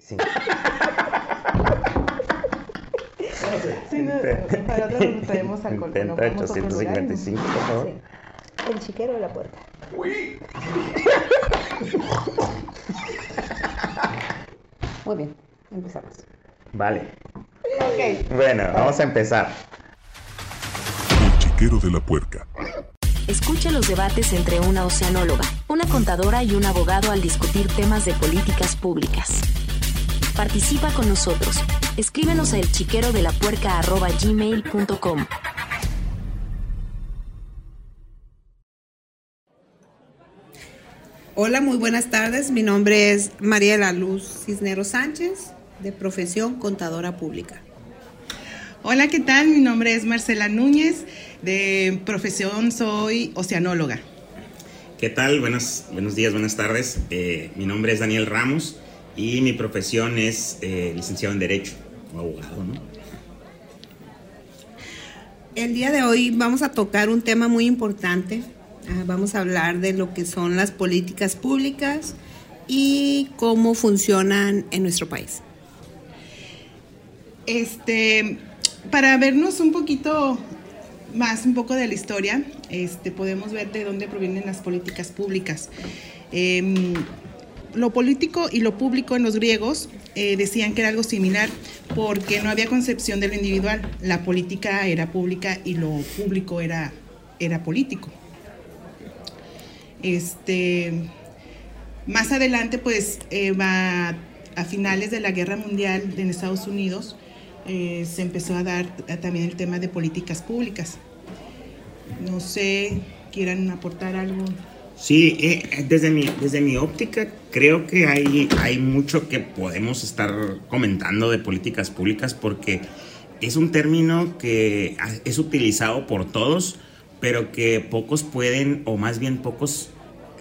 55. Sí, no, para otro nos traemos alcohol. Intenta pero vamos a otro lugar. 855, por favor. Sí. El chiquero de la puerta. Muy bien, empezamos. Vale. Bueno, vamos a empezar. El chiquero de la puerca. Escucha los debates entre una oceanóloga, una contadora y un abogado al discutir temas de políticas públicas. Participa con nosotros. Escríbenos a elchiquerodelapuerca.gmail.com Hola, muy buenas tardes. Mi nombre es María de la Luz Cisneros Sánchez, de profesión contadora pública. Hola, ¿qué tal? Mi nombre es Marcela Núñez. De profesión soy oceanóloga. ¿Qué tal? Buenos, buenos días, buenas tardes. Eh, mi nombre es Daniel Ramos y mi profesión es eh, licenciado en Derecho o abogado, ¿no? El día de hoy vamos a tocar un tema muy importante. Ah, vamos a hablar de lo que son las políticas públicas y cómo funcionan en nuestro país. Este, para vernos un poquito más, un poco de la historia, este, podemos ver de dónde provienen las políticas públicas. Em, lo político y lo público en los griegos eh, decían que era algo similar porque no había concepción de lo individual. La política era pública y lo público era, era político. Este, más adelante, pues, eh, va a finales de la Guerra Mundial en Estados Unidos, eh, se empezó a dar también el tema de políticas públicas. No sé, quieran aportar algo. Sí, eh, desde, mi, desde mi óptica creo que hay, hay mucho que podemos estar comentando de políticas públicas porque es un término que es utilizado por todos, pero que pocos pueden, o más bien pocos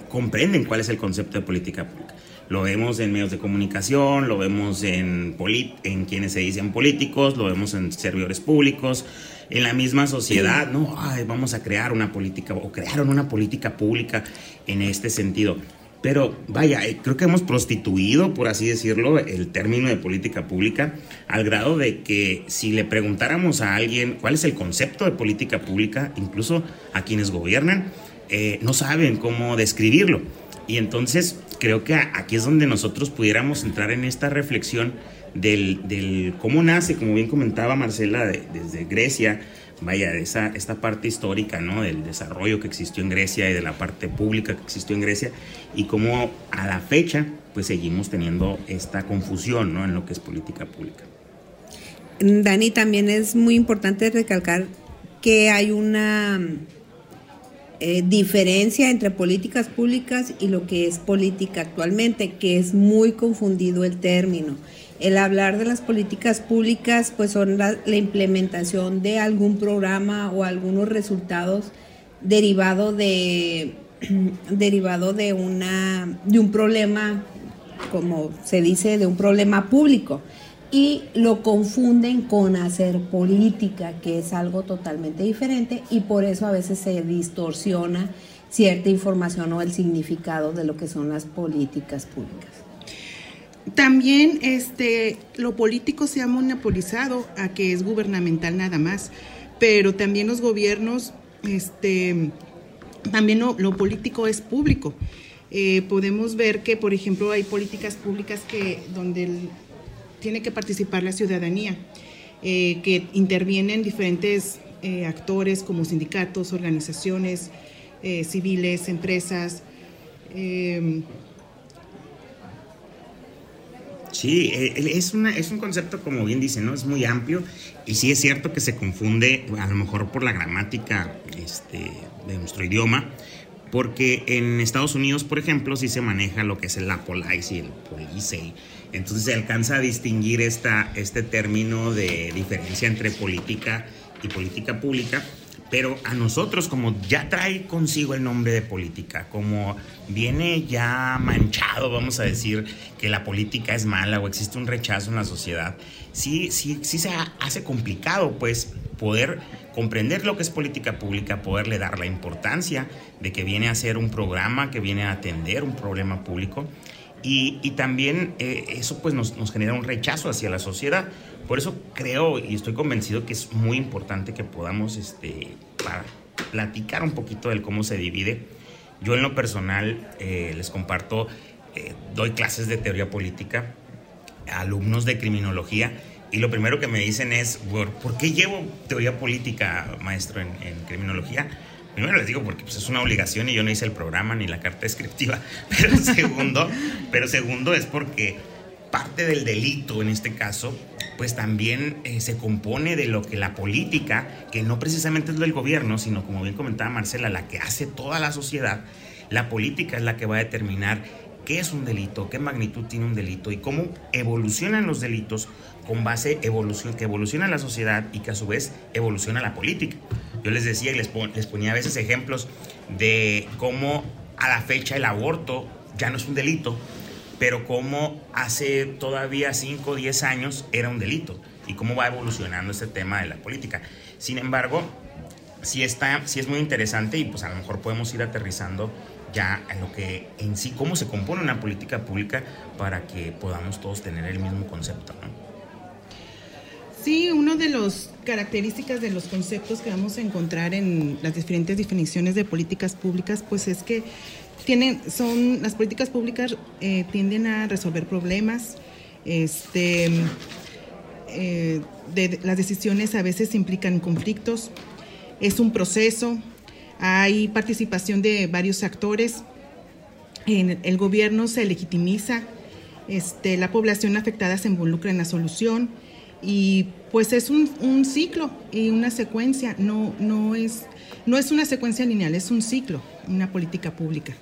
comprenden cuál es el concepto de política pública. Lo vemos en medios de comunicación, lo vemos en, en quienes se dicen políticos, lo vemos en servidores públicos, en la misma sociedad, ¿no? Ay, vamos a crear una política, o crearon una política pública en este sentido. Pero vaya, eh, creo que hemos prostituido, por así decirlo, el término de política pública al grado de que si le preguntáramos a alguien cuál es el concepto de política pública, incluso a quienes gobiernan, eh, no saben cómo describirlo. Y entonces creo que aquí es donde nosotros pudiéramos entrar en esta reflexión del, del cómo nace, como bien comentaba Marcela, de- desde Grecia, vaya, de esa, esta parte histórica, ¿no? Del desarrollo que existió en Grecia y de la parte pública que existió en Grecia y cómo a la fecha, pues seguimos teniendo esta confusión, ¿no? En lo que es política pública. Dani, también es muy importante recalcar que hay una eh, diferencia entre políticas públicas y lo que es política actualmente, que es muy confundido el término. El hablar de las políticas públicas, pues son la, implementación de algún programa o algunos resultados derivado de de una de un problema como se dice de un problema público y lo confunden con hacer política, que es algo totalmente diferente y por eso a veces se distorsiona cierta información o el significado de lo que son las políticas públicas. También este, lo político se ha monopolizado a que es gubernamental nada más, pero también los gobiernos, este, también lo, lo político es público. Eh, podemos ver que, por ejemplo, hay políticas públicas que donde tiene que participar la ciudadanía, eh, que intervienen diferentes eh, actores como sindicatos, organizaciones civiles, empresas. Sí, eh, es, una, es un concepto, como bien dice, ¿no? Es muy amplio y sí es cierto que se confunde a lo mejor por la gramática este, de nuestro idioma, porque en Estados Unidos, por ejemplo, sí se maneja lo que es el la police y el police. Entonces se alcanza a distinguir esta, este término de diferencia entre política y política pública, pero a nosotros como ya trae consigo el nombre de política, como viene ya manchado, vamos a decir, que la política es mala o existe un rechazo en la sociedad, sí, sí, sí se ha- hace complicado pues poder comprender lo que es política pública, poderle dar la importancia de que viene a ser un programa, que viene a atender un problema público Y, y también eh, eso pues nos, nos genera un rechazo hacia la sociedad. Por eso creo y estoy convencido que es muy importante que podamos este, para platicar un poquito del cómo se divide. Yo en lo personal eh, les comparto, eh, doy clases de teoría política a alumnos de criminología y lo primero que me dicen es, ¿por, ¿por qué llevo teoría política, maestro, en, en criminología? Primero les digo porque pues, es una obligación y yo no hice el programa ni la carta descriptiva, pero segundo, pero segundo es porque parte del delito en este caso, pues también eh, se compone de lo que la política, que no precisamente es del gobierno, sino como bien comentaba Marcela, la que hace toda la sociedad, la política es la que va a determinar qué es un delito, qué magnitud tiene un delito y cómo evolucionan los delitos con base evolución, que evoluciona la sociedad y que a su vez evoluciona la política. Yo les decía y les, pon, les ponía a veces ejemplos de cómo a la fecha el aborto ya no es un delito, pero cómo hace todavía 5 o 10 años era un delito y cómo va evolucionando este tema de la política. Sin embargo, sí, está, sí es muy interesante y pues a lo mejor podemos ir aterrizando ya en lo que en sí, cómo se compone una política pública para que podamos todos tener el mismo concepto. ¿no? Sí, una de las características de los conceptos que vamos a encontrar en las diferentes definiciones de políticas públicas, pues es que tienen, son, las políticas públicas eh, tienden a resolver problemas, este, eh, de, las decisiones a veces implican conflictos, es un proceso, hay participación de varios actores, el gobierno se legitimiza, este, la población afectada se involucra en la solución y pues es un, un, ciclo y una secuencia, no, no, es, no es una secuencia lineal, es un ciclo, una política pública.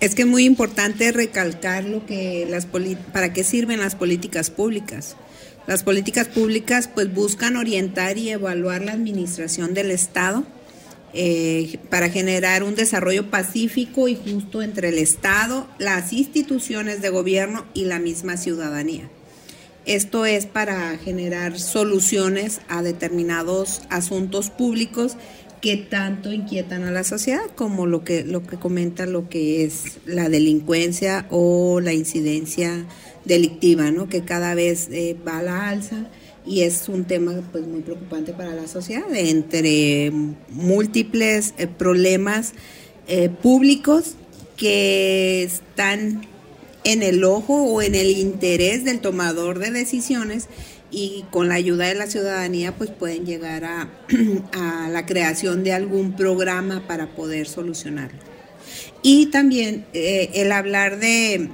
Es que es muy importante recalcar lo que las para qué sirven las políticas públicas. Las políticas públicas pues buscan orientar y evaluar la administración del Estado eh, para generar un desarrollo pacífico y justo entre el Estado, las instituciones de gobierno y la misma ciudadanía. Esto es para generar soluciones a determinados asuntos públicos que tanto inquietan a la sociedad, como lo que, lo que comenta lo que es la delincuencia o la incidencia delictiva, ¿no? que cada vez eh, va a la alza y es un tema pues muy preocupante para la sociedad entre múltiples eh, problemas eh, públicos que están en el ojo o en el interés del tomador de decisiones y con la ayuda de la ciudadanía pues pueden llegar a, a la creación de algún programa para poder solucionarlo. Y también eh, el hablar de,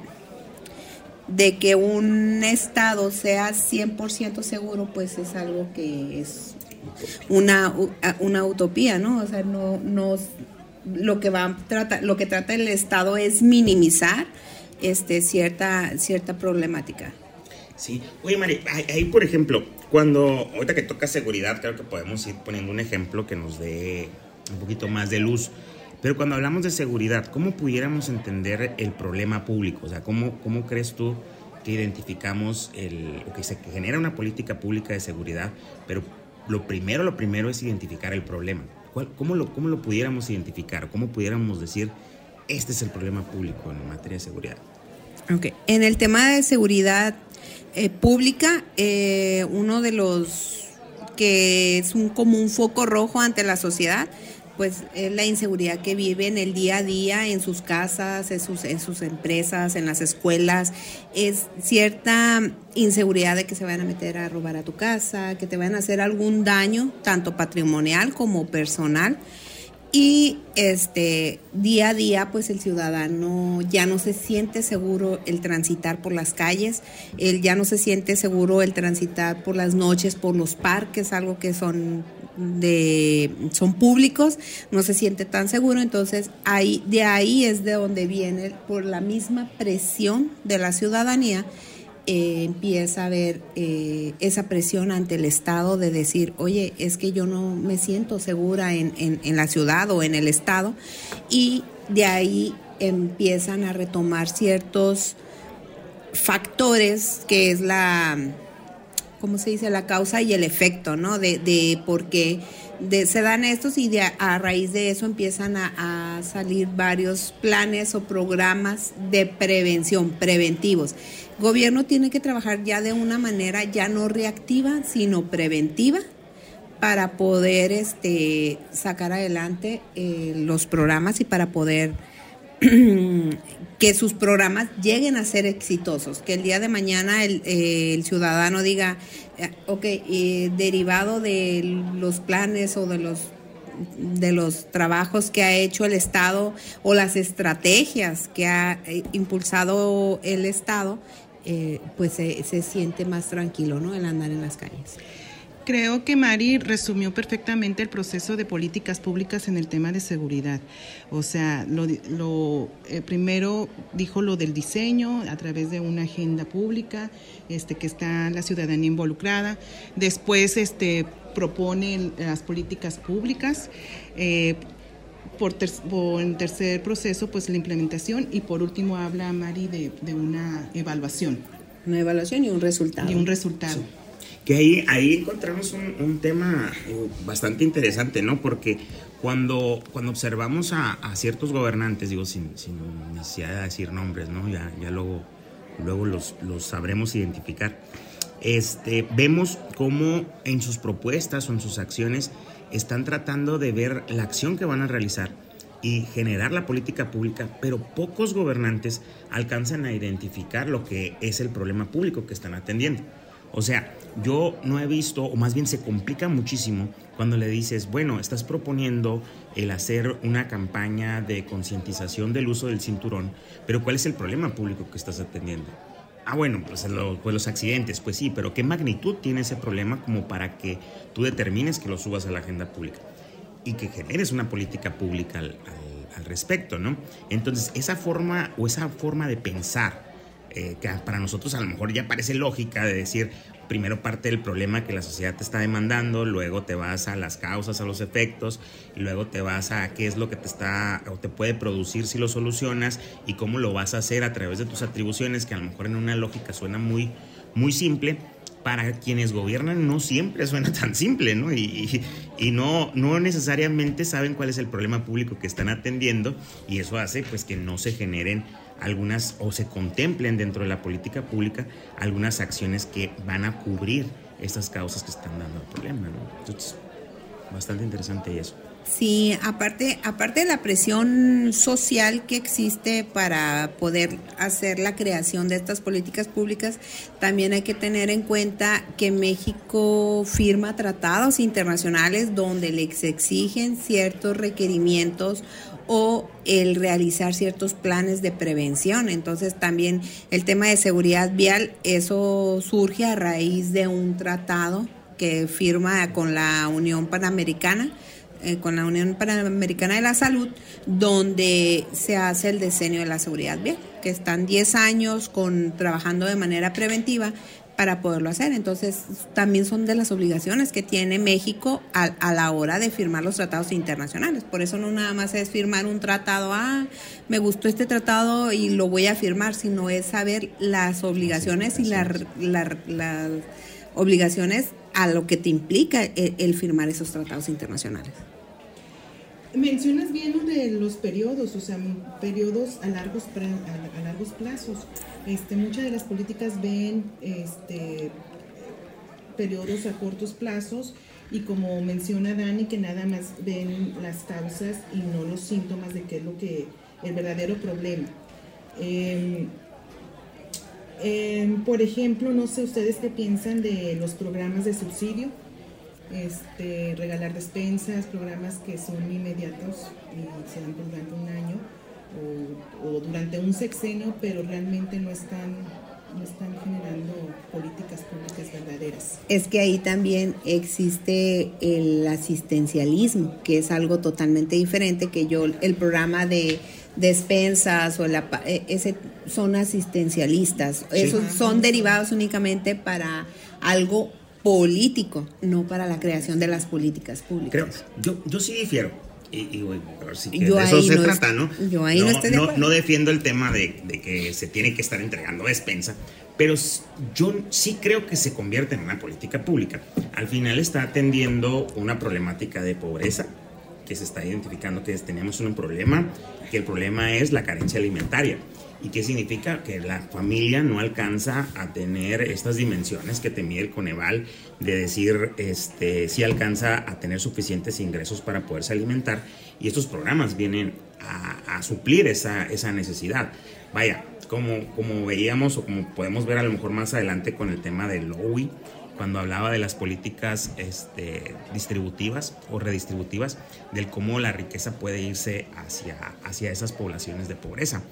de que un estado sea 100% seguro, pues es algo que es una, una utopía, ¿no? O sea, no, no lo que va trata, lo que trata el estado es minimizar este cierta cierta problemática. Sí. Oye, Mari, ahí por ejemplo, cuando ahorita que toca seguridad, creo que podemos ir poniendo un ejemplo que nos dé un poquito más de luz. Pero cuando hablamos de seguridad, ¿cómo pudiéramos entender el problema público? O sea, ¿cómo, cómo crees tú que identificamos el, o que se genera una política pública de seguridad? Pero lo primero, lo primero es identificar el problema. ¿Cuál, cómo, lo, ¿Cómo lo pudiéramos identificar? ¿Cómo pudiéramos decir, este es el problema público en materia de seguridad? Ok, en el tema de seguridad eh, pública, eh, uno de los que es un, como un foco rojo ante la sociedad pues es la inseguridad que viven el día a día en sus casas, en sus, en sus empresas, en las escuelas, es cierta inseguridad de que se vayan a meter a robar a tu casa, que te vayan a hacer algún daño, tanto patrimonial como personal. Y este día a día, pues el ciudadano ya no se siente seguro el transitar por las calles, él ya no se siente seguro el transitar por las noches, por los parques, algo que son de son públicos, no se siente tan seguro, entonces ahí de ahí es de donde viene por la misma presión de la ciudadanía eh, empieza a haber eh, esa presión ante el Estado de decir, oye, es que yo no me siento segura en, en, en la ciudad o en el Estado, y de ahí empiezan a retomar ciertos factores que es la ¿cómo se dice? La causa y el efecto, ¿no? De, de por qué se dan estos y de, a, raíz de eso empiezan a, salir varios planes o programas de prevención, preventivos. Gobierno tiene que trabajar ya de una manera ya no reactiva, sino preventiva para poder este, sacar adelante eh, los programas y para poder que sus programas lleguen a ser exitosos, que el día de mañana el, eh, el ciudadano diga, eh, ok, eh, derivado de los planes o de los de los trabajos que ha hecho el Estado o las estrategias que ha eh, impulsado el Estado, eh, pues se, se siente más tranquilo, ¿no? El andar en las calles. Creo que Mari resumió perfectamente el proceso de políticas públicas en el tema de seguridad. O sea, lo, lo, eh, primero dijo lo del diseño a través de una agenda pública, este, que está la ciudadanía involucrada. Después, este, propone las políticas públicas. Eh, por, ter, por en tercer proceso, pues la implementación y por último habla Mari de, de una evaluación. Una evaluación y un resultado. Y un resultado. Sí. Que ahí, ahí encontramos un, un tema eh, bastante interesante, ¿no? Porque cuando, cuando observamos a, ciertos gobernantes, digo, sin, sin, necesidad de decir nombres, ¿no? Ya, ya luego, luego los, los sabremos identificar. Este, vemos cómo en sus propuestas o en sus acciones están tratando de ver la acción que van a realizar y generar la política pública, pero pocos gobernantes alcanzan a identificar lo que es el problema público que están atendiendo. O sea, yo no he visto, o más bien se complica muchísimo cuando le dices, bueno, estás proponiendo el hacer una campaña de concientización del uso del cinturón, pero ¿cuál es el problema público que estás atendiendo? Ah, bueno, pues, lo, pues, los accidentes, pues sí, pero ¿qué magnitud tiene ese problema como para que tú determines que lo subas a la agenda pública? Y que generes una política pública al, respecto, ¿no? Entonces, esa forma o esa forma de pensar, eh, que para nosotros a lo mejor ya parece lógica de decir, primero parte del problema que la sociedad te está demandando, luego te vas a las causas, a los efectos, y luego te vas a qué es lo que te está o te puede producir si lo solucionas y cómo lo vas a hacer a través de tus atribuciones, que a lo mejor en una lógica suena muy, muy simple. Para quienes gobiernan no siempre suena tan simple, ¿no? Y, y, no, no necesariamente saben cuál es el problema público que están atendiendo y eso hace pues que no se generen algunas o se contemplen dentro de la política pública algunas acciones que van a cubrir estas causas que están dando el problema. ¿no? Entonces, bastante interesante eso. Sí, aparte, aparte de la presión social que existe para poder hacer la creación de estas políticas públicas, también hay que tener en cuenta que México firma tratados internacionales donde les exigen ciertos requerimientos o el realizar ciertos planes de prevención. Entonces también el tema de seguridad vial, eso surge a raíz de un tratado que firma con la Unión Panamericana, eh, con la Unión Panamericana de la Salud, donde se hace el diseño de la seguridad vial, que están 10 años con, trabajando de manera preventiva para poderlo hacer. Entonces, también son de las obligaciones que tiene México a, a, la hora de firmar los tratados internacionales. Por eso no nada más es firmar un tratado, ah, me gustó este tratado y lo voy a firmar, sino es saber las obligaciones y las la, la obligaciones a lo que te implica el, el firmar esos tratados internacionales. Mencionas bien lo de los periodos, o sea, periodos a largos, a, a largos plazos. Este, muchas de las políticas ven este, periodos a cortos plazos y como menciona Dani, que nada más ven las causas y no los síntomas de qué es lo que el verdadero problema. Eh, por ejemplo, no sé ustedes qué piensan de los programas de subsidio este, regalar despensas, programas que son inmediatos y se dan durante un año o, o, durante un sexenio, pero realmente no están, no están generando políticas públicas verdaderas. Es que ahí también existe el asistencialismo, que es algo totalmente diferente que yo, el programa de despensas o la, ese son asistencialistas, sí. esos son derivados únicamente para algo político, no para la creación de las políticas públicas. Creo, yo, yo sí difiero. Y, y, sí que Yo de eso se no trata, est- ¿no? yo ahí no estoy de acuerdo. no defiendo el tema de, de que se tiene que estar entregando despensa, pero yo sí creo que se convierte en una política pública. Al final está atendiendo una problemática de pobreza, que se está identificando que es- tenemos un problema, que el problema es la carencia alimentaria. ¿Y qué significa? Que la familia no alcanza a tener estas dimensiones que te mide el Coneval, de decir este, si alcanza a tener suficientes ingresos para poderse alimentar. Y estos programas vienen a, suplir esa, esa necesidad. Vaya, como, como veíamos o como podemos ver a lo mejor más adelante con el tema del LOWI, cuando hablaba de las políticas este, distributivas o redistributivas, del cómo la riqueza puede irse hacia, hacia esas poblaciones de pobreza.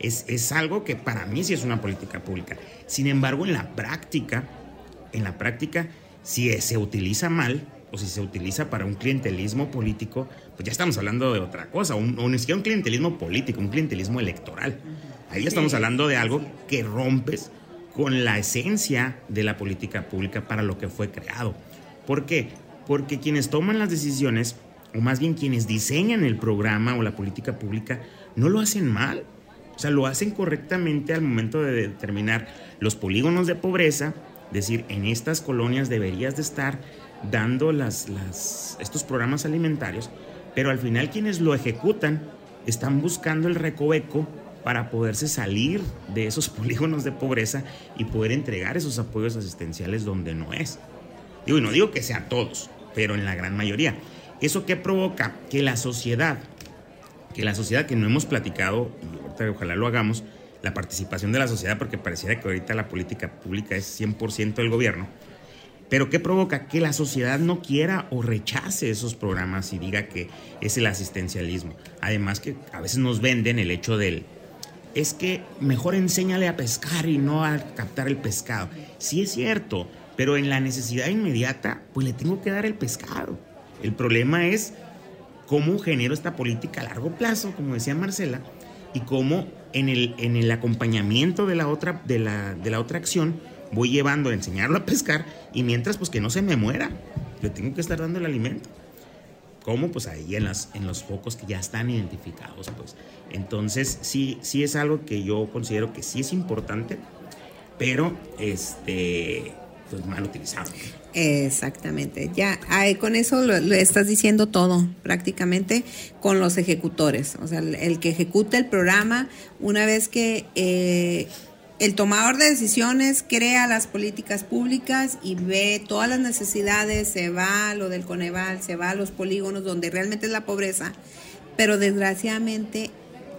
Es, es algo que para mí sí es una política pública. Sin embargo, en la práctica, en la práctica, si se utiliza mal o si se utiliza para un clientelismo político, pues ya estamos hablando de otra cosa, un, o ni siquiera un clientelismo político, un clientelismo electoral. Ahí ya estamos hablando de algo que rompes con la esencia de la política pública para lo que fue creado. ¿Por qué? Porque quienes toman las decisiones, o más bien quienes diseñan el programa o la política pública, no lo hacen mal. O sea, lo hacen correctamente al momento de determinar los polígonos de pobreza, decir, en estas colonias deberías de estar dando las, las, estos programas alimentarios, pero al final quienes lo ejecutan están buscando el recoveco para poderse salir de esos polígonos de pobreza y poder entregar esos apoyos asistenciales donde no es. Y no digo que sea todos, pero en la gran mayoría. ¿Eso qué provoca? Que la sociedad, que la sociedad que no hemos platicado, ojalá lo hagamos, la participación de la sociedad, porque pareciera que ahorita la política pública es 100% del gobierno, pero ¿qué provoca? Que la sociedad no quiera o rechace esos programas y diga que es el asistencialismo. Además que a veces nos venden el hecho del, es que mejor enséñale a pescar y no a captar el pescado. Sí es cierto, pero en la necesidad inmediata, pues le tengo que dar el pescado. El problema es cómo genero esta política a largo plazo, como decía Marcela, y cómo en el, en el acompañamiento de la, otra, de, la, de la otra acción voy llevando a enseñarlo a pescar y mientras pues que no se me muera, le tengo que estar dando el alimento. ¿Cómo? Pues ahí en, las, en los focos que ya están identificados, pues. Entonces, sí, sí es algo que yo considero que sí es importante, pero este, pues mal utilizado. Exactamente, ya con eso lo, lo estás diciendo todo prácticamente con los ejecutores, o sea, el, el que ejecuta el programa, una vez que eh, el tomador de decisiones crea las políticas públicas y ve todas las necesidades, se va a lo del Coneval, se va a los polígonos donde realmente es la pobreza, pero desgraciadamente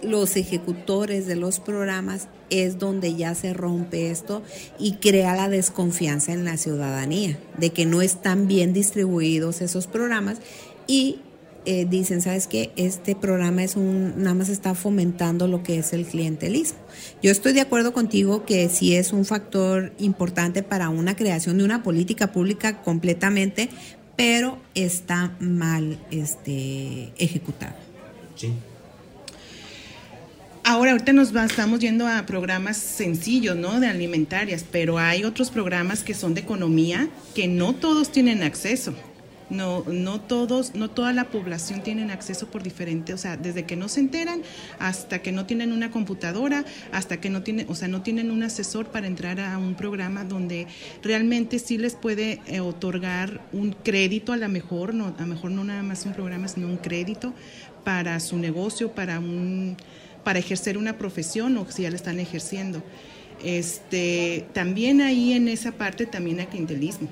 los ejecutores de los programas es donde ya se rompe esto y crea la desconfianza en la ciudadanía de que no están bien distribuidos esos programas y eh, dicen, ¿sabes qué? Este programa es un, nada más está fomentando lo que es el clientelismo. Yo estoy de acuerdo contigo que sí es un factor importante para una creación de una política pública completamente, pero está mal este, ejecutado. Sí. Ahora, ahorita nos va- estamos yendo a programas sencillos, ¿no? De alimentarias, pero hay otros programas que son de economía que no todos tienen acceso. No, no todos, no toda la población tienen acceso por diferente, o sea, desde que no se enteran hasta que no tienen una computadora, hasta que no tienen, o sea, no tienen un asesor para entrar a un programa donde realmente sí les puede eh, otorgar un crédito a lo mejor, no, a lo mejor no nada más un programa, sino un crédito para su negocio, para un para ejercer una profesión o si ya la están ejerciendo. Este, también ahí en esa parte también hay clientelismo.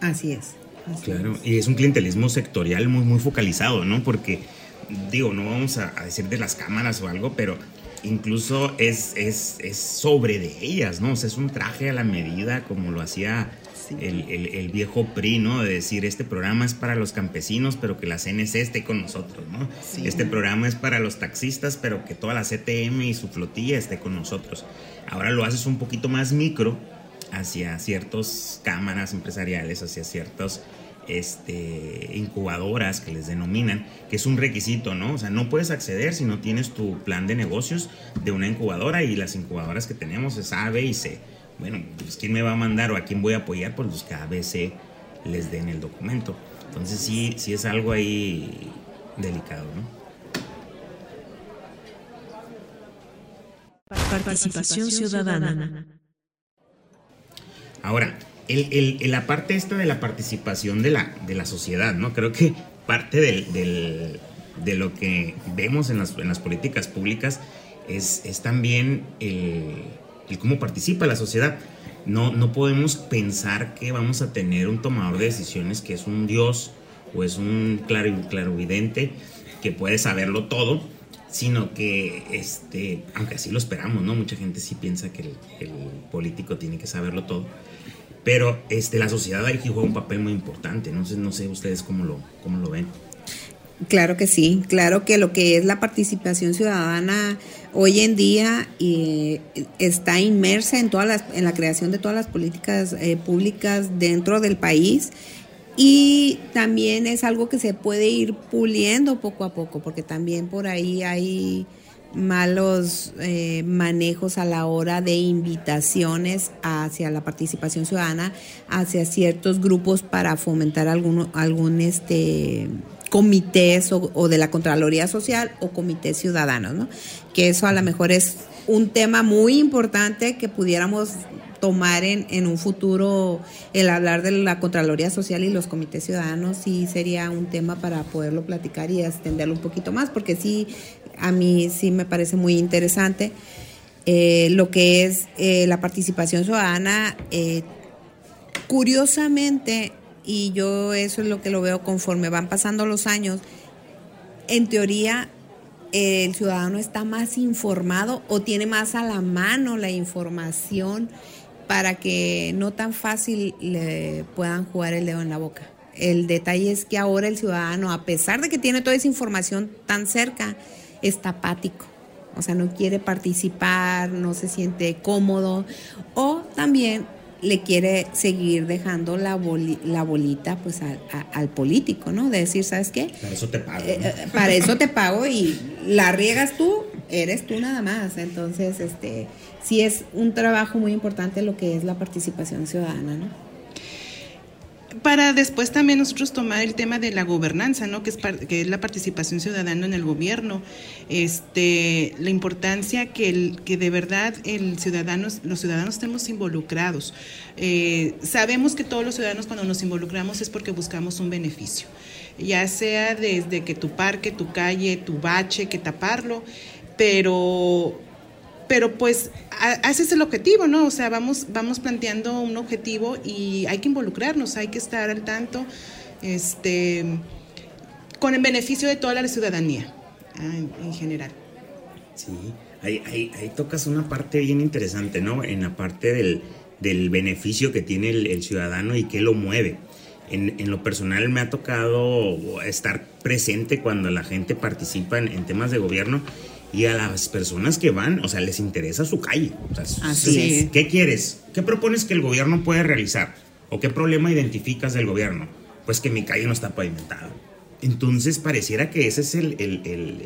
Así es. así Claro, es. y es un clientelismo sectorial muy, muy focalizado, ¿no? Porque, digo, no vamos a, a decir de las cámaras o algo, pero incluso es, es, es sobre de ellas, ¿no? O sea, es un traje a la medida como lo hacía el, el- el viejo PRI, ¿no? De decir, este programa es para los campesinos, pero que la CNC esté con nosotros, ¿no? Sí. Este programa es para los taxistas, pero que toda la CTM y su flotilla esté con nosotros. Ahora lo haces un poquito más micro hacia ciertas cámaras empresariales, hacia ciertas este, incubadoras que les denominan, que es un requisito, ¿no? O sea, no puedes acceder si no tienes tu plan de negocios de una incubadora y las incubadoras que tenemos es A, B y C. Bueno, pues quién me va a mandar o a quién voy a apoyar, pues los que A, C les den el documento. Entonces sí, sí es algo ahí delicado, ¿no? Participación ciudadana. Ahora, el, el- el- la parte esta de la participación de la, de la sociedad, ¿no? Creo que parte del, del- de lo que vemos en las, en las políticas públicas es, es también el, el cómo participa la sociedad. No, no podemos pensar que vamos a tener un tomador de decisiones que es un dios o es un claro, clarovidente que puede saberlo todo, sino que, este, aunque así lo esperamos, ¿no? Mucha gente sí piensa que el, político tiene que saberlo todo. Pero este, la sociedad ahí juega un papel muy importante. No sé, no sé ustedes cómo lo, cómo lo ven. Claro que sí, claro que lo que es la participación ciudadana hoy en día eh, está inmersa en todas las, en la creación de todas las políticas eh, públicas dentro del país. Y también es algo que se puede ir puliendo poco a poco, porque también por ahí hay malos eh, manejos a la hora de invitaciones hacia la participación ciudadana, hacia ciertos grupos para fomentar algún, algún este comités o, de la Contraloría Social o comités ciudadanos, ¿no? Que eso a lo mejor es un tema muy importante que pudiéramos tomar en, en un futuro el hablar de la Contraloría Social y los comités ciudadanos sí sería un tema para poderlo platicar y extenderlo un poquito más, porque sí, a mí sí me parece muy interesante eh, lo que es eh, la participación ciudadana. eh, curiosamente, y yo eso es lo que lo veo conforme van pasando los años, en teoría el ciudadano está más informado o tiene más a la mano la información para que no tan fácil le puedan jugar el dedo en la boca. El detalle es que ahora el ciudadano, a pesar de que tiene toda esa información tan cerca, está apático. O sea, no quiere participar, no se siente cómodo o también le quiere seguir dejando la, boli- la bolita pues al, a- al político, ¿no? De decir, ¿sabes qué? Para eso te pago. Eh, ¿no? eh, para eso te pago y la riegas tú, eres tú nada más. Entonces, este, sí es un trabajo muy importante lo que es la participación ciudadana, ¿no? Para después también nosotros tomar el tema de la gobernanza, ¿no? Que es, que es la participación ciudadana en el gobierno, este, la importancia que, el, que de verdad el ciudadanos, los ciudadanos estemos involucrados. Eh, sabemos que todos los ciudadanos cuando nos involucramos es porque buscamos un beneficio, ya sea desde que tu parque, tu calle, tu bache, que taparlo, pero pero pues ese es el objetivo, ¿no? O sea, vamos, vamos planteando un objetivo y hay que involucrarnos, hay que estar al tanto, este, con el beneficio de toda la ciudadanía ah, en, en general. Sí, ahí, ahí, ahí tocas una parte bien interesante, ¿no? En la parte del, del beneficio que tiene el, el ciudadano y qué lo mueve. En, en lo personal me ha tocado estar presente cuando la gente participa en, en temas de gobierno y a las personas que van, o sea, les interesa su calle. O sea, Así sí, es. ¿Qué quieres? ¿Qué propones que el gobierno puede realizar? ¿O qué problema identificas del gobierno? Pues que mi calle no está pavimentada. Entonces pareciera que ese es el, el- el-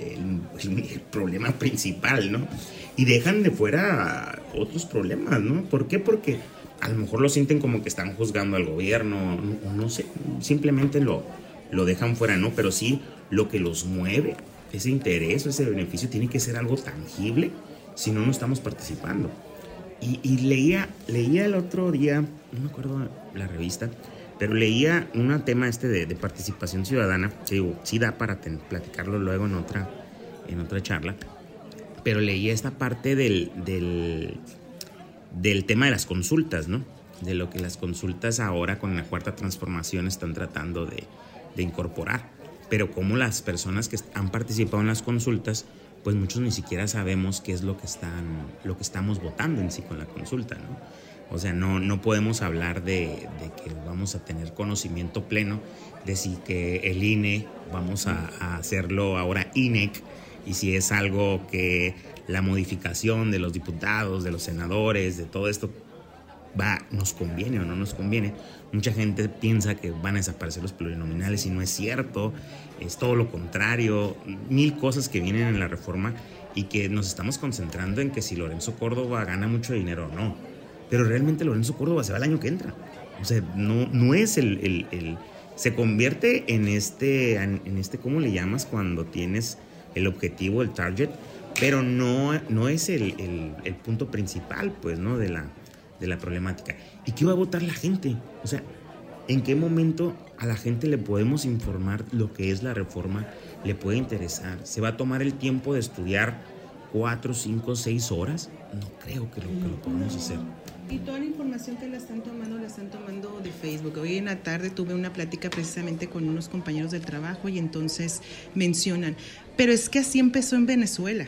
el- el problema principal, ¿no? Y dejan de fuera otros problemas, ¿no? ¿Por qué? Porque a lo mejor lo sienten como que están juzgando al gobierno, no, no sé, simplemente lo, lo dejan fuera, ¿no? Pero sí lo que los mueve, ese interés, ese beneficio, tiene que ser algo tangible, si no, no estamos participando. Y, leía, leía el otro día, no me acuerdo la revista, pero leía un tema este de, participación ciudadana, que sí da para platicarlo luego en otra, en otra charla, pero leía esta parte del, del, del tema de las consultas, ¿no? De lo que las consultas ahora con la cuarta transformación están tratando de incorporar. Pero como las personas que han participado en las consultas, pues muchos ni siquiera sabemos qué es lo que, están, lo que estamos votando en sí con la consulta, ¿no? O sea, no, no podemos hablar de, que vamos a tener conocimiento pleno de si que el INE vamos a hacerlo ahora INEC y si es algo que la modificación de los diputados, de los senadores, de todo esto va, nos conviene o no nos conviene. Mucha gente piensa que van a desaparecer los plurinominales y no es cierto, es todo lo contrario, mil cosas que vienen en la reforma y que nos estamos concentrando en que si Lorenzo Córdoba gana mucho dinero o no. Pero realmente Lorenzo Córdoba se va el año que entra. O sea, no, no es el, el- el- se convierte en este, en este, ¿cómo le llamas? Cuando tienes el objetivo, el target, pero no, no es el, el- el punto principal, pues, ¿no? De la, de la problemática. ¿Y qué va a votar la gente? O sea, ¿en qué momento a la gente le podemos informar lo que es la reforma? ¿Le puede interesar? ¿Se va a tomar el tiempo de estudiar cuatro, cinco, seis horas? No creo que lo, que lo podamos hacer. Y toda la información que la están tomando, la están tomando de Facebook. Hoy en la tarde tuve una plática precisamente con unos compañeros del trabajo y entonces mencionan, pero es que así empezó en Venezuela,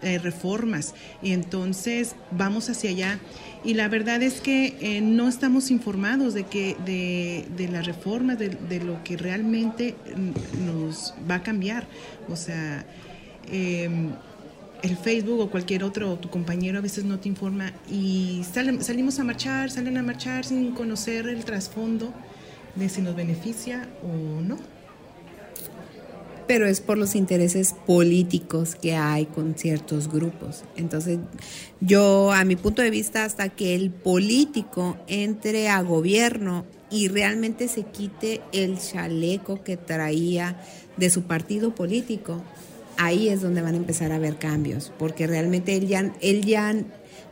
eh, reformas, y entonces vamos hacia allá. Y la verdad es que eh, no estamos informados de, que, de, de las reformas, de, de lo que realmente mm, nos va a cambiar. O sea, em, el Facebook o cualquier otro, tu compañero a veces no te informa y salen- salimos a marchar, salen a marchar sin conocer el trasfondo de si nos beneficia o no. Pero es por los intereses políticos que hay con ciertos grupos. Entonces, yo, a mi punto de vista, hasta que el político entre a gobierno y realmente se quite el chaleco que traía de su partido político, ahí es donde van a empezar a haber cambios, porque realmente él ya, él ya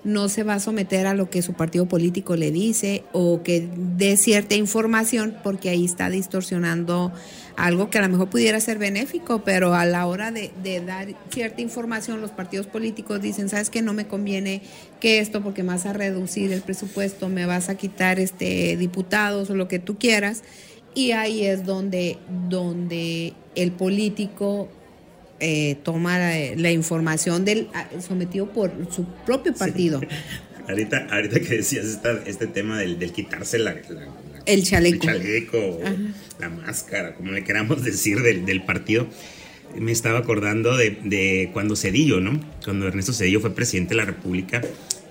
no se va a someter a lo que su partido político le dice o que dé cierta información, porque ahí está distorsionando algo que a lo mejor pudiera ser benéfico, pero a la hora de, dar cierta información, los partidos políticos dicen, sabes que no me conviene que esto porque me vas a reducir el presupuesto, me vas a quitar este diputados o lo que tú quieras, y ahí es donde, donde el político eh, toma la, la información del ah, sometido por su propio partido. Ahorita, ahorita que decías esta- este tema del, del quitarse la, la- El chaleco. el chaleco, la máscara, como le queramos decir, del, del partido, me estaba acordando de, de cuando Cedillo, ¿no? Cuando Ernesto Cedillo fue presidente de la República,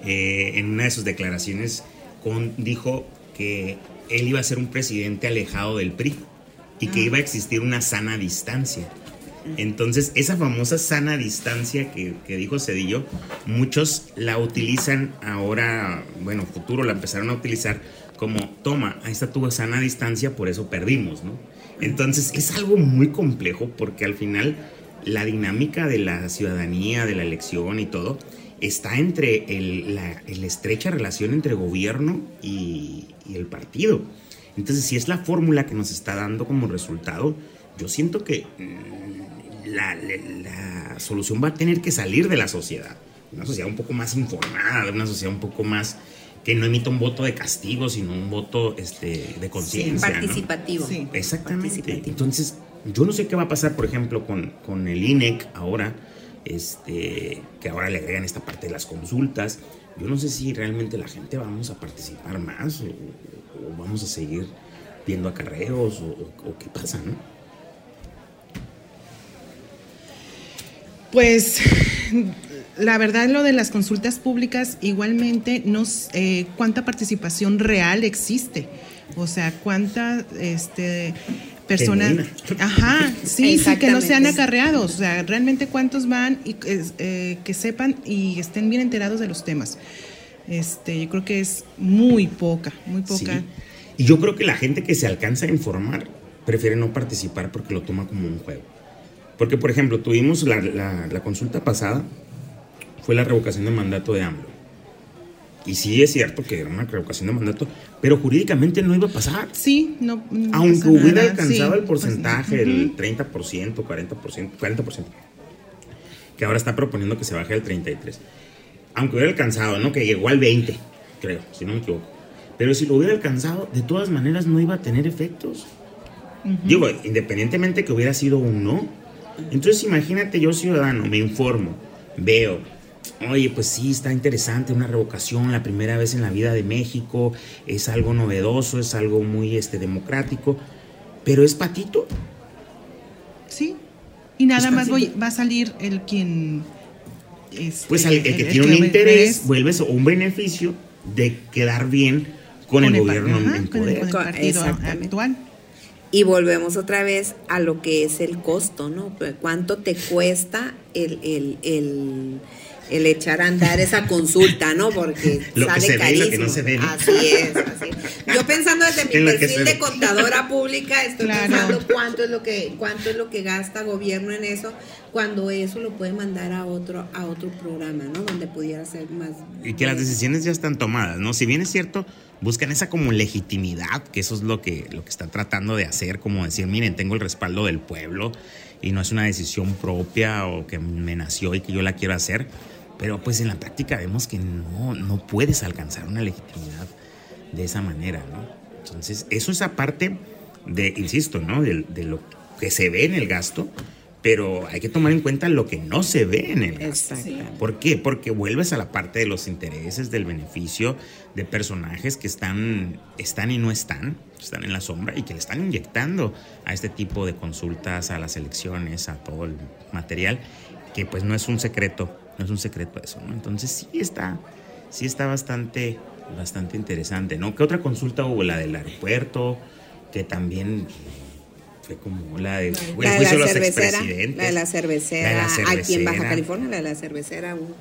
eh, en una de sus declaraciones con, dijo que él iba a ser un presidente alejado del PRI y que iba a existir una sana distancia. Entonces, esa famosa sana distancia que, que dijo Cedillo, muchos la utilizan ahora, bueno, futuro la empezaron a utilizar como, toma, ahí está tu sana distancia, por eso perdimos, ¿no? Entonces, es algo muy complejo porque al final la dinámica de la ciudadanía, de la elección y todo, está entre el- la, estrecha relación entre gobierno y, y el partido. Entonces, si es la fórmula que nos está dando como resultado, yo siento que mm, la, la- la solución va a tener que salir de la sociedad. Una sociedad un poco más informada, una sociedad un poco más que no emita un voto de castigo, sino un voto este, de conciencia. ¿no? Participativo. Sí. Exactamente. Participativo. Entonces, yo no sé qué va a pasar, por ejemplo, con, con el INEC ahora, este, que ahora le agregan esta parte de las consultas. Yo no sé si realmente la gente vamos a participar más o, o vamos a seguir viendo acarreos o, o- o qué pasa, ¿no? Pues la verdad lo de las consultas públicas igualmente no s- eh, cuánta participación real existe, o sea cuánta este personas, ajá, sí, sí que no sean acarreados, o sea realmente cuántos van y que, es- eh, que sepan y estén bien enterados de los temas. Este, yo creo que es muy poca, muy poca. Sí. Y yo creo que la gente que se alcanza a informar prefiere no participar porque lo toma como un juego. Porque, por ejemplo, tuvimos la, la- la consulta pasada, fue la revocación de mandato de AMLO. Y sí es cierto que era una revocación de mandato, pero jurídicamente no iba a pasar. Sí, no. no Aunque hubiera nada, alcanzado sí, el porcentaje, pues, el ujú. 30%, 40%, 40%, que ahora está proponiendo que se baje al 33%. Aunque hubiera alcanzado, ¿no? Que llegó al 20%, creo, si no me equivoco. Pero si lo hubiera alcanzado, de todas maneras no iba a tener efectos. Digo, independientemente que hubiera sido un no. Entonces imagínate, yo ciudadano, me informo, veo, oye, pues sí, está interesante una revocación, la primera vez en la vida de México, es algo novedoso, es algo muy este, democrático, pero es patito. Sí. Y nada más voy, va a salir el quien. este, Pues al- el, que el tiene un que interés, ves vuelves un beneficio de quedar bien con, el gobierno ajá, en con el- poder. con el Co- partido exactamente. actual. Y volvemos otra vez a lo que es el costo, ¿no? Pues, ¿Cuánto te cuesta el, el- el el echar a andar esa consulta, ¿no? Porque Lo que sale se ve y lo que carísimo. no se ve, ¿no? Así es, así. Yo pensando desde mi perfil de ve. contadora pública, estoy Claro. pensando cuánto es lo que cuánto es lo que gasta gobierno en eso, cuando eso lo puede mandar a otro a otro programa, ¿no? Donde pudiera ser más y que las decisiones ya están tomadas, ¿no? Si bien es cierto, buscan esa como legitimidad, que eso es lo que, lo que están tratando de hacer, como decir, miren, tengo el respaldo del pueblo y no es una decisión propia o que me nació y que yo la quiero hacer, pero pues en la práctica vemos que no, no puedes alcanzar una legitimidad de esa manera. Entonces, eso es aparte de, insisto, ¿no? De lo que se ve en el gasto, pero hay que tomar en cuenta lo que no se ve en el gasto. Exacto. ¿Por qué? Porque vuelves a la parte de los intereses, del beneficio de personajes que están, están y no están, están en la sombra y que le están inyectando a este tipo de consultas, a las elecciones, a todo el material, que pues no es un secreto, no es un secreto eso, ¿no? Entonces sí está, sí está bastante, bastante interesante, ¿no? ¿Qué otra consulta hubo? La del aeropuerto, que también fue como la de, el La de juicio la los expresidentes. la de la cervecera, La de la aquí en Baja. California, la de la cervecera, un,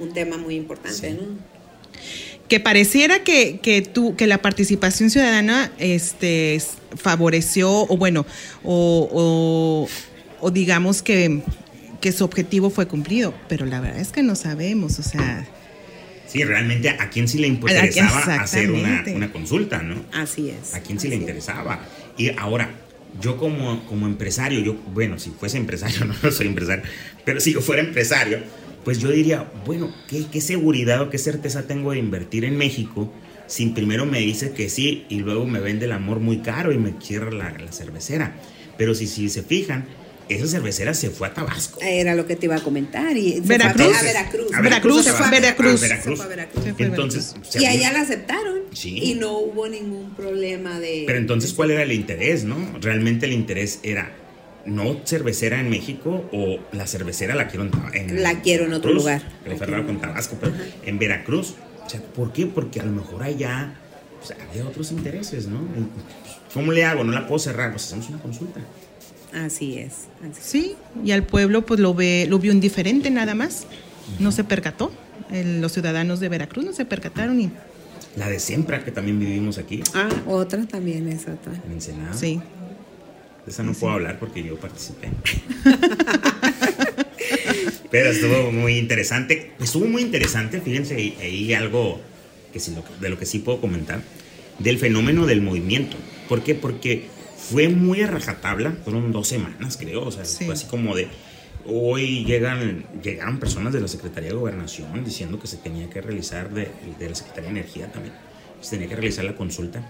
un tema muy importante, Sí. ¿no? que pareciera que, que, tú, que la participación ciudadana este, favoreció, o bueno, o, o- o digamos que, que su objetivo fue cumplido, pero la verdad es que no sabemos, o sea, Sí, realmente a quién sí le interesaba hacer una, una consulta, ¿no? Así es. A quién sí le es. interesaba. Y ahora, yo como, como empresario, yo, bueno, si fuese empresario, no, soy empresario, pero si yo fuera empresario, pues yo diría, bueno, ¿qué, qué seguridad o qué certeza tengo de invertir en México si primero me dice que sí y luego me vende el amor muy caro y me cierra la, la cervecera? Pero si, si se fijan, esa cervecera se fue a Tabasco. Era lo que te iba a comentar. Y Veracruz. Fue a Veracruz. A Veracruz, a- Veracruz. a Veracruz. Se fue a Veracruz. Se Entonces, Y allá la aceptaron. Sí. Y no hubo ningún problema de. Pero entonces, ¿cuál era el interés, no? Realmente el interés era no cervecera en México o la cervecera la quiero en, en La quiero en otro Veracruz, lugar. cerraron con Tabasco, pero en Veracruz. O sea, ¿por qué? Porque a lo mejor allá o sea, había otros intereses, ¿no? ¿Cómo le hago? No la puedo cerrar. Pues hacemos una consulta. Así es. así es. sí, y al pueblo pues lo ve, lo vio indiferente nada más, no se percató, El- los ciudadanos de Veracruz no se percataron y La de Sempra, que también vivimos aquí, Ah, otra también es otra. en Ensenada. sí. De esa no puedo hablar porque yo participé. Pero estuvo muy interesante. Estuvo muy interesante, fíjense, ahí- algo que sí, lo que- de lo que sí puedo comentar, del fenómeno del movimiento. ¿Por qué? Porque fue muy a rajatabla, fueron dos semanas, creo. O sea, Sí. fue así como de. Hoy llegan, llegaron personas de la Secretaría de Gobernación diciendo que se tenía que realizar, de, de la Secretaría de Energía también, se tenía que realizar la consulta.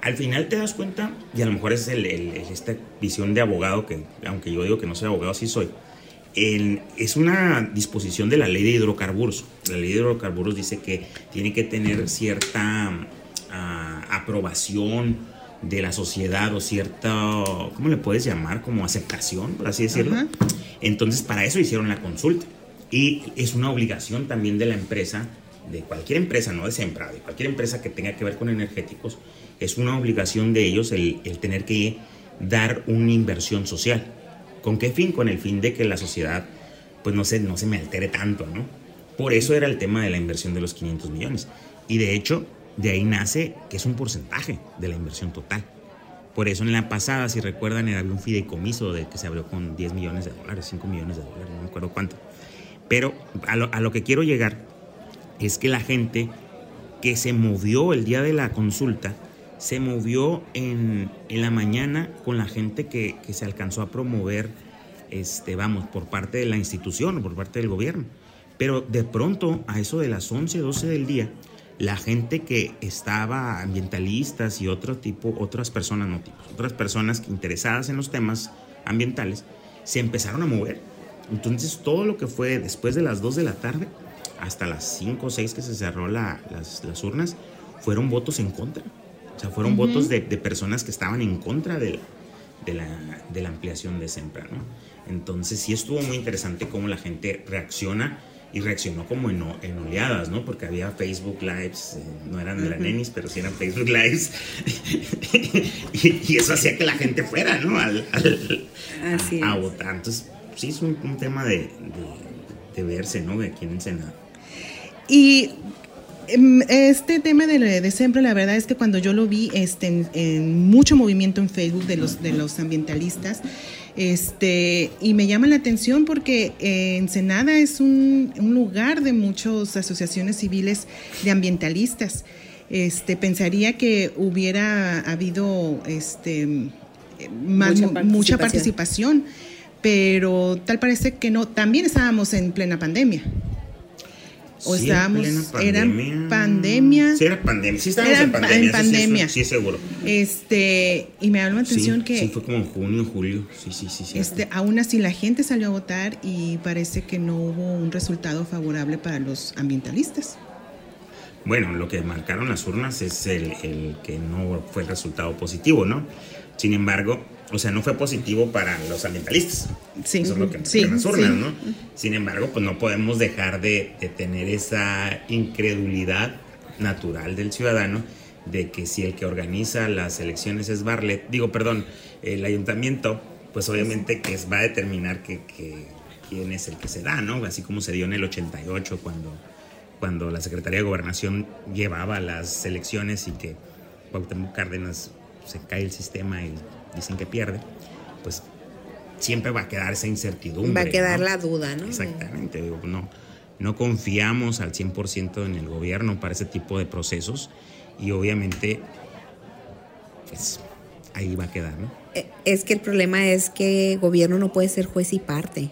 Al final te das cuenta, y a lo mejor es el- el- esta visión de abogado, que aunque yo digo que no soy abogado, sí soy, el- es una disposición de la ley de hidrocarburos. La ley de hidrocarburos dice que tiene que tener cierta ah, aprobación de la sociedad o cierta, ¿cómo le puedes llamar? Como aceptación, por así decirlo. Entonces, para eso hicieron la consulta. Y es una obligación también de la empresa, de cualquier empresa, no de Sempra, de cualquier empresa que tenga que ver con energéticos, es una obligación de ellos el, el tener que dar una inversión social. ¿Con qué fin? Con el fin de que la sociedad pues no se, no se me altere tanto, ¿no? Por eso era el tema de la inversión de los 500 millones. Y de hecho, de ahí nace que es un porcentaje de la inversión total. Por eso en la pasada, si recuerdan, había un fideicomiso de que se abrió con 10 millones de dólares, 5 millones de dólares, no me acuerdo cuánto. Pero a lo, a lo que quiero llegar es que la gente que se movió el día de la consulta, se movió en, en la mañana con la gente que, que se alcanzó a promover, este, vamos, por parte de la institución por parte del gobierno. Pero de pronto, a eso de las 11, 12 del día, la gente que estaba ambientalistas y otro tipo, otras personas, no tipos, otras personas interesadas en los temas ambientales, se empezaron a mover. Entonces, todo lo que fue después de las 2 de la tarde hasta las 5 o 6 que se cerró la- las, las urnas, fueron votos en contra. O sea, fueron votos de, de personas que estaban en contra de la, de la, de la ampliación de Sempra, ¿no? Entonces sí estuvo muy interesante cómo la gente reacciona y reaccionó como en, oleadas, ¿no? Porque había Facebook Lives, eh, no eran de la nenis, pero sí eran Facebook Lives. y, y eso hacía que la gente fuera, ¿no? Al, al- Así a, a votar. Entonces, sí es un, un tema de, de- de verse, ¿no? De aquí en Ensenada. Y em, este tema de, de siempre, la verdad es que cuando yo lo vi este, en, en mucho movimiento en Facebook de los, de los ambientalistas, este, y me llama la atención porque eh, Ensenada es un, un lugar de muchas asociaciones civiles de ambientalistas. Este, pensaría que hubiera habido este, más- Mucha mu- mucha participación. participación, pero tal parece que no. También estábamos en plena pandemia. O Sí, estábamos, plena era pandemia. pandemia. Sí, era pandemia. Sí, estábamos Era en pa- pandemia. en eso sí es- pandemia. Sí, seguro. Este, y me llama la atención sí, que sí, fue como en junio, julio. Sí, sí, sí. cierto. este, aún así la gente salió a votar y parece que no hubo un resultado favorable para los ambientalistas. Bueno, lo que marcaron las urnas es el, el que no fue el resultado positivo, ¿no? Sin embargo, o sea, no fue positivo para los ambientalistas. Sí, Eso es lo que sí, las urnas, sí. ¿no? Sin embargo, pues no podemos dejar de, de tener esa incredulidad natural del ciudadano de que si el que organiza las elecciones es Barlet, digo, perdón, el ayuntamiento, pues obviamente que es- va a determinar que, que- quién es el que se da, ¿no? Así como se dio en el 88 cuando, cuando la Secretaría de Gobernación llevaba las elecciones y que Cuauhtémoc Cárdenas se cae el sistema y dicen que pierde, pues siempre va a quedar esa incertidumbre. Va a quedar ¿no? la duda, ¿no? Exactamente, digo, no, no confiamos al 100% en el gobierno para ese tipo de procesos y obviamente, pues ahí va a quedar, ¿no? Eh, Es que el problema es que el gobierno no puede ser juez y parte,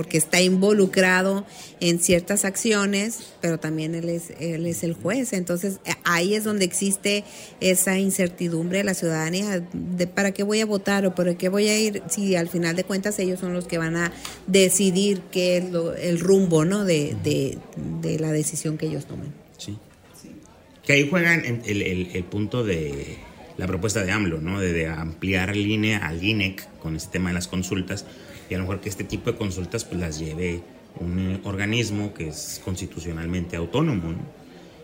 porque está involucrado en ciertas acciones, pero también él es, él es el juez. Entonces eh, ahí es donde existe esa incertidumbre de la ciudadanía de para qué voy a votar o para qué voy a ir, si al final de cuentas ellos son los que van a decidir qué es lo- el rumbo ¿no? de, la decisión que ellos tomen. Sí. Que ahí juegan el, punto de la propuesta de AMLO, ¿no? De, de ampliar INE al INEC con este tema de las consultas y a lo mejor que este tipo de consultas pues las lleve un eh, organismo que es constitucionalmente autónomo, ¿no?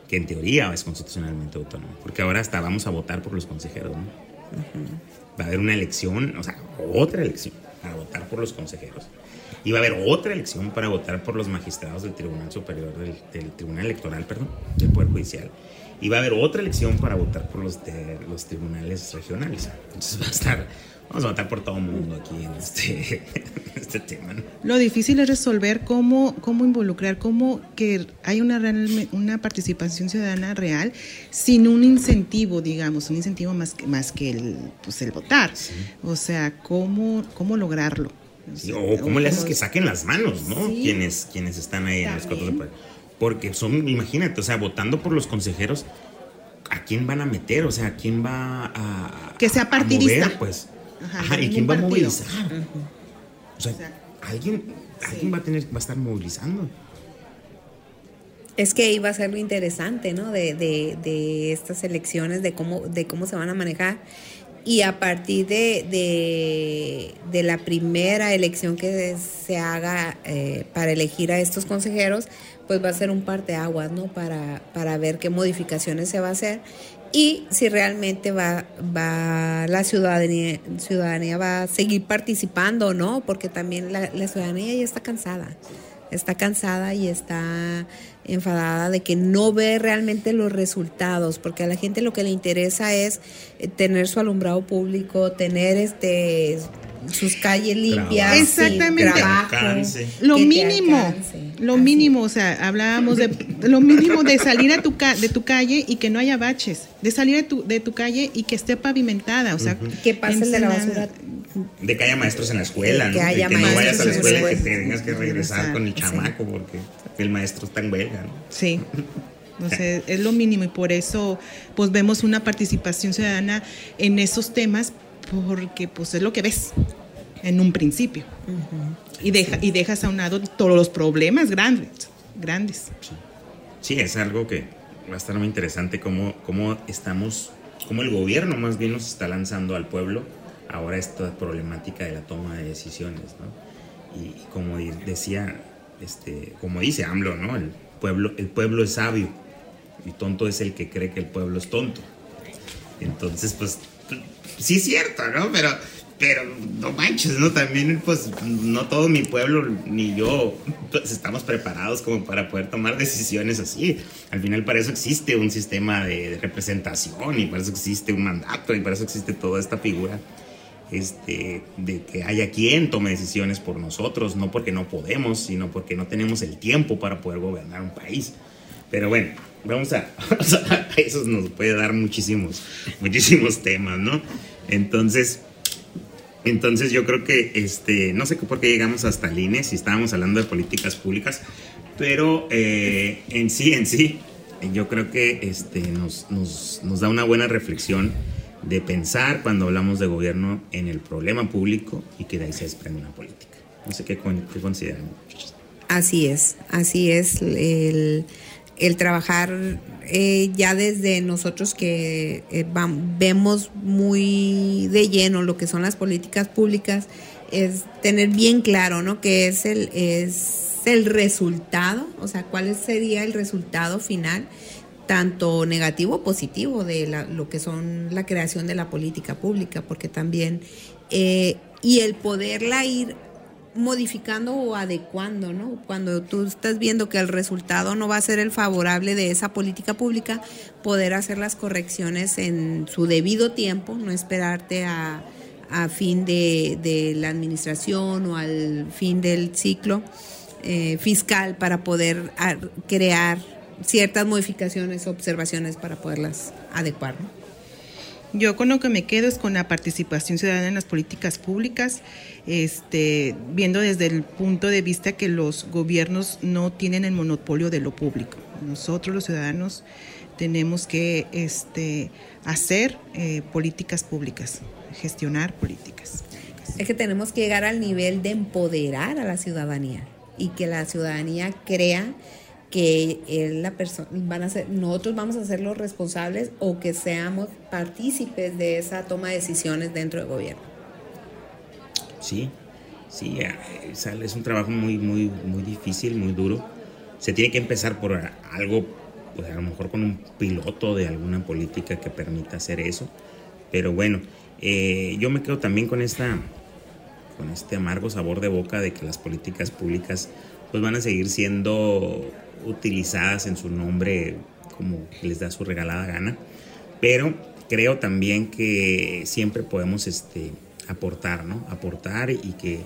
Que en teoría es constitucionalmente autónomo, porque ahora hasta vamos a votar por los consejeros, ¿no? Va a haber una elección, o sea, otra elección para votar por los consejeros. Y va a haber otra elección para votar por los magistrados del Tribunal Superior, del, del Tribunal Electoral, perdón, del Poder Judicial. Y va a haber otra elección para votar por los, de, los tribunales regionales. Entonces va a estar, vamos a votar por todo el mundo aquí en este, este tema. ¿no? Lo difícil es resolver cómo, cómo involucrar, cómo que hay una, real- una participación ciudadana real sin un incentivo, digamos, un incentivo más que, más que el, pues el votar. O sea, cómo, cómo lograrlo. O Sí, sea, o cómo le haces que saquen las manos, ¿no? Sí. Quienes, quienes están ahí en los cuartos de poder. Porque son, imagínate, o sea, votando por los consejeros, ¿a quién van a meter? O sea, ¿a quién va a. Que sea a partidista. mover, pues. Ajá, Ajá, de ¿y quién va a movilizar? O sea, alguien, alguien va a tener, va a estar movilizando. Es que iba a ser lo interesante, ¿no? De, de, de estas elecciones, de cómo, de cómo se van a manejar. Y a partir de, de, de la primera elección que se haga eh, para elegir a estos consejeros, pues va a ser un parteaguas, ¿no? Para, para ver qué modificaciones se va a hacer y si realmente va, va la ciudadanía, ciudadanía va a seguir participando, ¿no? Porque también la, la ciudadanía ya está cansada está cansada y está enfadada de que no ve realmente los resultados, porque a la gente lo que le interesa es eh, tener su alumbrado público, tener este sus calles limpias, Exactamente. trabajo, Alcance. Lo que mínimo, alcance. lo Así. mínimo, o sea, hablábamos de lo mínimo de salir a tu ca- de tu calle y que no haya baches, de salir de tu, de tu calle y que esté pavimentada, o sea, que pase el de la basura. De que haya maestros en la escuela, Que ¿no? haya Y que no vayas a la escuela y que tengas que regresar con el Sí. chamaco porque el maestro está en huelga, ¿no? Sí. Sea, es lo mínimo y por eso pues vemos una participación ciudadana en esos temas porque pues es lo que ves en un principio. Y deja y dejas a un lado todos los problemas grandes, grandes. Sí, es algo que va a estar muy interesante cómo, cómo estamos, cómo el gobierno más bien nos está lanzando al pueblo ahora esta problemática de la toma de decisiones, ¿no? Y, y como decía, este, como dice AMLO, ¿no? El pueblo, el pueblo es sabio y tonto es el que cree que el pueblo es tonto. Entonces, pues, sí es cierto, ¿no? Pero pero no manches, ¿no? También, pues, no todo mi pueblo ni yo pues, estamos preparados como para poder tomar decisiones así. Al final, para eso existe un sistema de, representación y para eso existe un mandato y para eso existe toda esta figura este, de que haya quien tome decisiones por nosotros, no porque no podemos, sino porque no tenemos el tiempo para poder gobernar un país. Pero bueno, vamos a, eso nos puede dar muchísimos, muchísimos temas, ¿no? Entonces, entonces yo creo que, este, no sé por qué llegamos hasta el INE, si estábamos hablando de políticas públicas, pero eh, en sí, en sí, yo creo que este, nos, nos, nos da una buena reflexión de pensar cuando hablamos de gobierno en el problema público y que de ahí se desprende una política. No sé qué, qué consideran. Así es, así es. El, el trabajar eh, ya desde nosotros que eh, vemos muy de lleno lo que son las políticas públicas, es tener bien claro, ¿no? Que es el, es el resultado, o sea, cuál sería el resultado final, tanto negativo o positivo de lo que son la creación de la política pública, porque también, eh, y el poderla ir modificando o adecuando, ¿no? Cuando tú estás viendo que el resultado no va a ser el favorable de esa política pública, poder hacer las correcciones en su debido tiempo, no esperarte a, fin de, la administración o al fin del ciclo eh, fiscal para poder crear ciertas modificaciones, observaciones para poderlas adecuar. Yo con lo que me quedo es con la participación ciudadana en las políticas públicas, este, viendo desde el punto de vista que los gobiernos no tienen el monopolio de lo público. Nosotros los ciudadanos tenemos que este, hacer eh, políticas públicas, gestionar políticas. Es que tenemos que llegar al nivel de empoderar a la ciudadanía y que la ciudadanía crea que la persona van a ser, nosotros vamos a ser los responsables o que seamos partícipes de esa toma de decisiones dentro del gobierno. Sí, sí, eh, es un trabajo muy, muy, muy difícil, muy duro. Se tiene que empezar por algo, pues a lo mejor con un piloto de alguna política que permita hacer eso. Pero bueno, eh, yo me quedo también con esta, con este amargo sabor de boca de que las políticas públicas pues van a seguir siendo utilizadas en su nombre como les da su regalada gana, pero creo también que siempre podemos este, aportar, ¿no? Aportar y que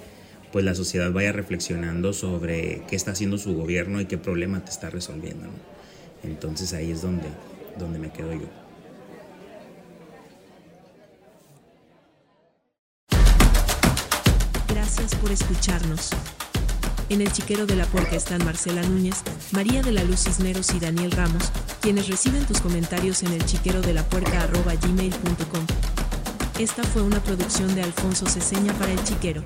pues la sociedad vaya reflexionando sobre qué está haciendo su gobierno y qué problema te está resolviendo, Entonces ahí es donde, donde me quedo yo. Gracias por escucharnos. En el chiquero de la puerca están Marcela Núñez, María de la Luz Cisneros y Daniel Ramos, quienes reciben tus comentarios en el chiquero de la puerca Esta fue una producción de Alfonso Ceseña para el chiquero.